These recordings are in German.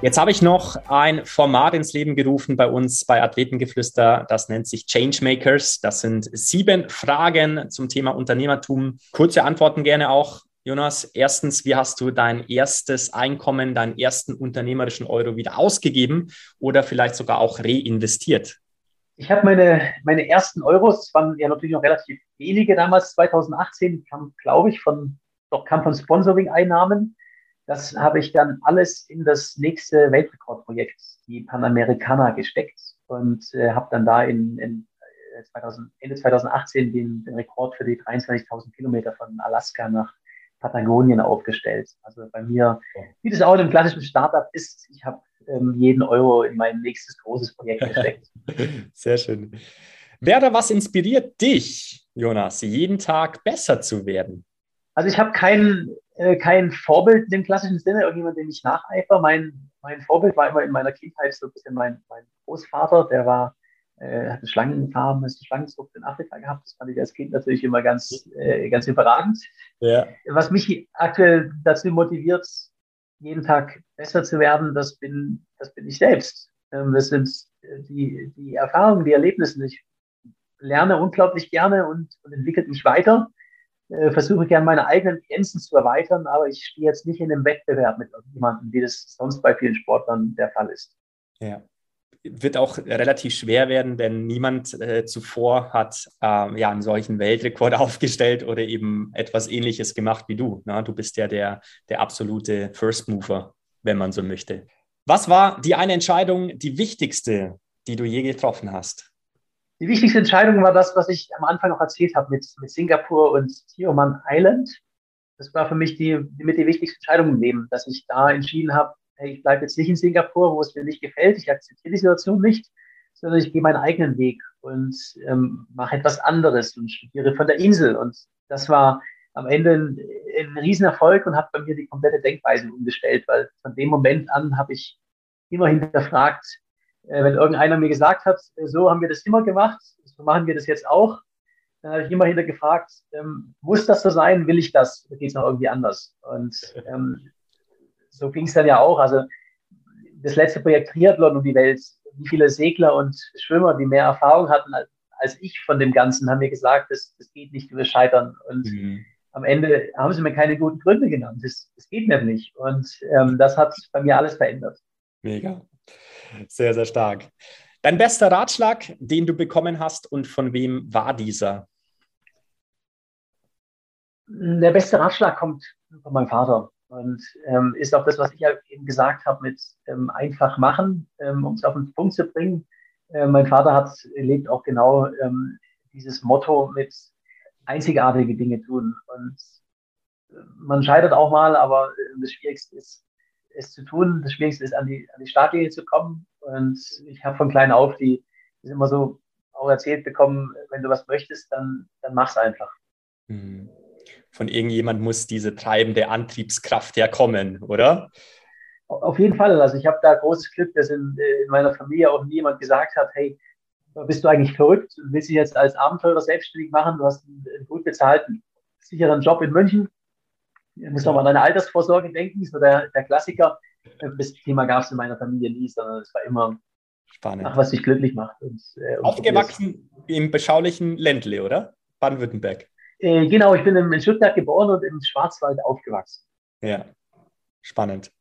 Jetzt habe ich noch ein Format ins Leben gerufen bei uns bei Athletengeflüster. Das nennt sich Changemakers. Das sind sieben Fragen zum Thema Unternehmertum. Kurze Antworten gerne auch. Jonas, erstens, wie hast du dein erstes Einkommen, deinen ersten unternehmerischen Euro wieder ausgegeben oder vielleicht sogar auch reinvestiert? Ich habe meine, meine ersten Euros, es waren ja natürlich noch relativ wenige damals, 2018, kam, glaube ich, von, doch kam von Sponsoring-Einnahmen. Das habe ich dann alles in das nächste Weltrekordprojekt, die Panamericana, gesteckt und äh, habe dann da in, in 2000, äh, Ende 2018 den, den Rekord für die 23.000 Kilometer von Alaska nach Patagonien aufgestellt. Also bei mir, wie das auch in einem klassischen Startup ist, ich habe ähm, jeden Euro in mein nächstes großes Projekt gesteckt. Sehr schön. Wer oder was inspiriert dich, Jonas, jeden Tag besser zu werden? Also ich habe keinen äh, kein Vorbild in dem klassischen Sinne, irgendjemand, dem ich nacheifer. Mein, mein Vorbild war immer in meiner Kindheit so ein bisschen mein, mein Großvater, der war, äh, hatte Schlangenfarben, ist Schlangenzucht in Afrika gehabt. Das fand ich als Kind natürlich immer ganz, äh, ganz überragend. Ja. Was mich aktuell dazu motiviert, jeden Tag besser zu werden, das bin, das bin ich selbst. Ähm, das sind äh, die, die Erfahrungen, die Erlebnisse. Ich lerne unglaublich gerne und, und entwickle mich weiter äh, versuche gerne meine eigenen Grenzen zu erweitern, aber ich stehe jetzt nicht in einem Wettbewerb mit jemandem, wie das sonst bei vielen Sportlern der Fall ist. Ja. Wird auch relativ schwer werden, denn niemand äh, zuvor hat ähm, ja einen solchen Weltrekord aufgestellt oder eben etwas ähnliches gemacht wie du. Na? Du bist ja der, der absolute First Mover, wenn man so möchte. Was war die eine Entscheidung, die wichtigste, die du je getroffen hast? Die wichtigste Entscheidung war das, was ich am Anfang noch erzählt habe mit, mit Singapur und Tioman Island. Das war für mich die, die mit die wichtigste Entscheidung im Leben, dass ich da entschieden habe, hey, ich bleibe jetzt nicht in Singapur, wo es mir nicht gefällt, ich akzeptiere die Situation nicht, sondern ich gehe meinen eigenen Weg und ähm, mache etwas anderes und studiere von der Insel. Und das war am Ende ein, ein Riesenerfolg und hat bei mir die komplette Denkweise umgestellt, weil von dem Moment an habe ich immer hinterfragt, äh, wenn irgendeiner mir gesagt hat, äh, so haben wir das immer gemacht, so machen wir das jetzt auch, dann habe ich immer hinter gefragt, ähm, muss das so sein, will ich das, oder geht es noch irgendwie anders? Und ähm, so ging es dann ja auch. Also das letzte Projekt Triathlon um die Welt, wie viele Segler und Schwimmer, die mehr Erfahrung hatten als, als ich von dem Ganzen, haben mir gesagt, das, das geht nicht, wir scheitern. Und mhm. am Ende haben sie mir keine guten Gründe genannt. Das, das geht mir nicht. Und ähm, das hat bei mir alles verändert. Mega. Sehr, sehr stark. Dein bester Ratschlag, den du bekommen hast und von wem war dieser? Der beste Ratschlag kommt von meinem Vater und ähm, ist auch das, was ich ja eben gesagt habe mit ähm, einfach machen, ähm, um es auf den Punkt zu bringen. Äh, mein Vater hat lebt auch genau ähm, dieses Motto mit einzigartige Dinge tun und äh, man scheitert auch mal, aber äh, das Schwierigste ist, es zu tun. Das Schwierigste ist, an die, an die Startlinie zu kommen. Und ich habe von klein auf die, das immer so auch erzählt bekommen, wenn du was möchtest, dann, dann mach's einfach. Hm. Von irgendjemand muss diese treibende Antriebskraft herkommen, oder? Auf jeden Fall. Also ich habe da großes Glück, dass in, in meiner Familie auch niemand gesagt hat, hey, bist du eigentlich verrückt? Willst dich jetzt als Abenteurer selbstständig machen? Du hast einen, einen gut bezahlten, sicheren Job in München. Du musst nochmal an deine Altersvorsorge denken, so der, der Klassiker. Das Thema gab es in meiner Familie nie, sondern es war immer, Spannend. Ach, was dich glücklich macht. Und, äh, Aufgewachsen im beschaulichen Ländle, oder? Baden-Württemberg. Äh, genau, ich bin in Stuttgart geboren und im Schwarzwald aufgewachsen. Ja, spannend.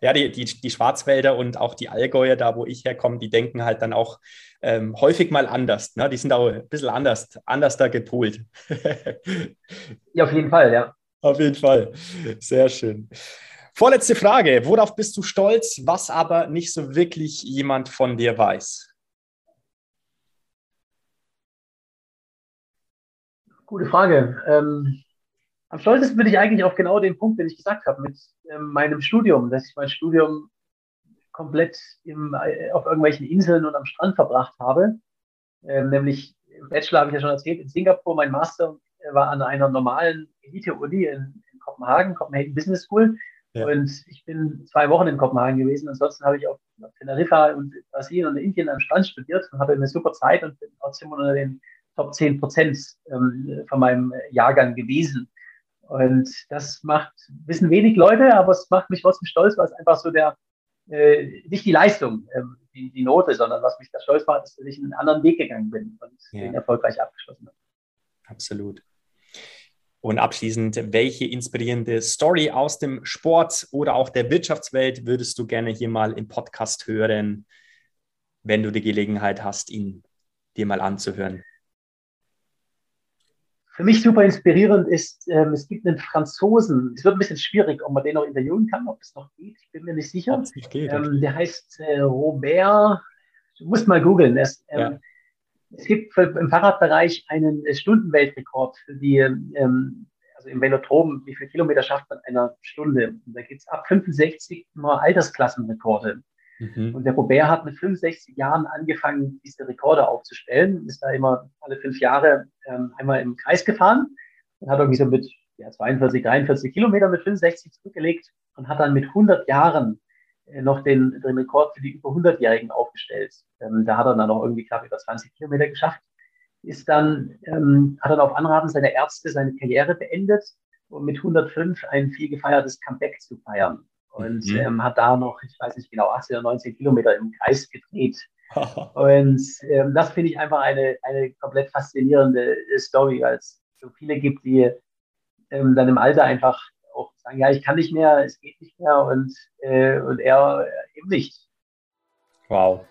Ja, die, die, die Schwarzwälder und auch die Allgäuer, da wo ich herkomme, die denken halt dann auch ähm, häufig mal anders. Ne? Die sind auch ein bisschen anders, anders da gepolt. ja, auf jeden Fall, ja. Auf jeden Fall. Sehr schön. Vorletzte Frage. Worauf bist du stolz, was aber nicht so wirklich jemand von dir weiß? Gute Frage. Ähm, am stolzesten bin ich eigentlich auf genau den Punkt, den ich gesagt habe, mit ähm, meinem Studium, dass ich mein Studium komplett im, äh, auf irgendwelchen Inseln und am Strand verbracht habe. Ähm, nämlich im Bachelor habe ich ja schon erzählt, in Singapur, mein Master war an einer normalen Elite-Uni in, in, Kopenhagen, Copenhagen Business School. Ja. Und ich bin zwei Wochen in Kopenhagen gewesen. Ansonsten habe ich auf Teneriffa und Brasilien und Indien am Strand studiert und hatte eine super Zeit und bin trotzdem unter den Top 10 Prozent ähm, von meinem Jahrgang gewesen. Und das macht, wissen wenig Leute, aber es macht mich trotzdem stolz, weil es einfach so der, äh, nicht die Leistung, äh, die, die, Note, sondern was mich da stolz macht, ist, dass ich einen anderen Weg gegangen bin und ja. den erfolgreich abgeschlossen habe. Absolut. Und abschließend, welche inspirierende Story aus dem Sport oder auch der Wirtschaftswelt würdest du gerne hier mal im Podcast hören, wenn du die Gelegenheit hast, ihn dir mal anzuhören? Für mich super inspirierend ist, ähm, es gibt einen Franzosen, es wird ein bisschen schwierig, ob man den noch interviewen kann, ob es noch geht, ich bin mir nicht sicher. Nicht geht, ähm, der heißt äh, Robert, du musst mal googeln. Es, ähm, ja. Es gibt im Fahrradbereich einen Stundenweltrekord für die, ähm, also im Velodrom, wie viele Kilometer schafft man in einer Stunde? Und da gibt es ab 65 immer Altersklassenrekorde. Mhm. Und der Robert hat mit 65 Jahren angefangen, diese Rekorde aufzustellen, ist da immer alle fünf Jahre ähm, einmal im Kreis gefahren und hat irgendwie so mit ja, 42, 43 Kilometer mit 65 zurückgelegt und hat dann mit 100 Jahren äh, noch den, den Rekord für die über 100-Jährigen aufgestellt. Ähm, da hat er dann noch irgendwie knapp über 20 Kilometer geschafft. Ist dann, ähm, hat dann auf Anraten seiner Ärzte seine Karriere beendet um mit 105 ein viel gefeiertes Comeback zu feiern und mhm. ähm, hat da noch, ich weiß nicht genau, 18 oder 19 Kilometer im Kreis gedreht. und ähm, das finde ich einfach eine, eine komplett faszinierende Story, weil es so viele gibt, die ähm, dann im Alter einfach sagen, ja, ich kann nicht mehr, es geht nicht mehr und, äh, und er eben nicht. Wow.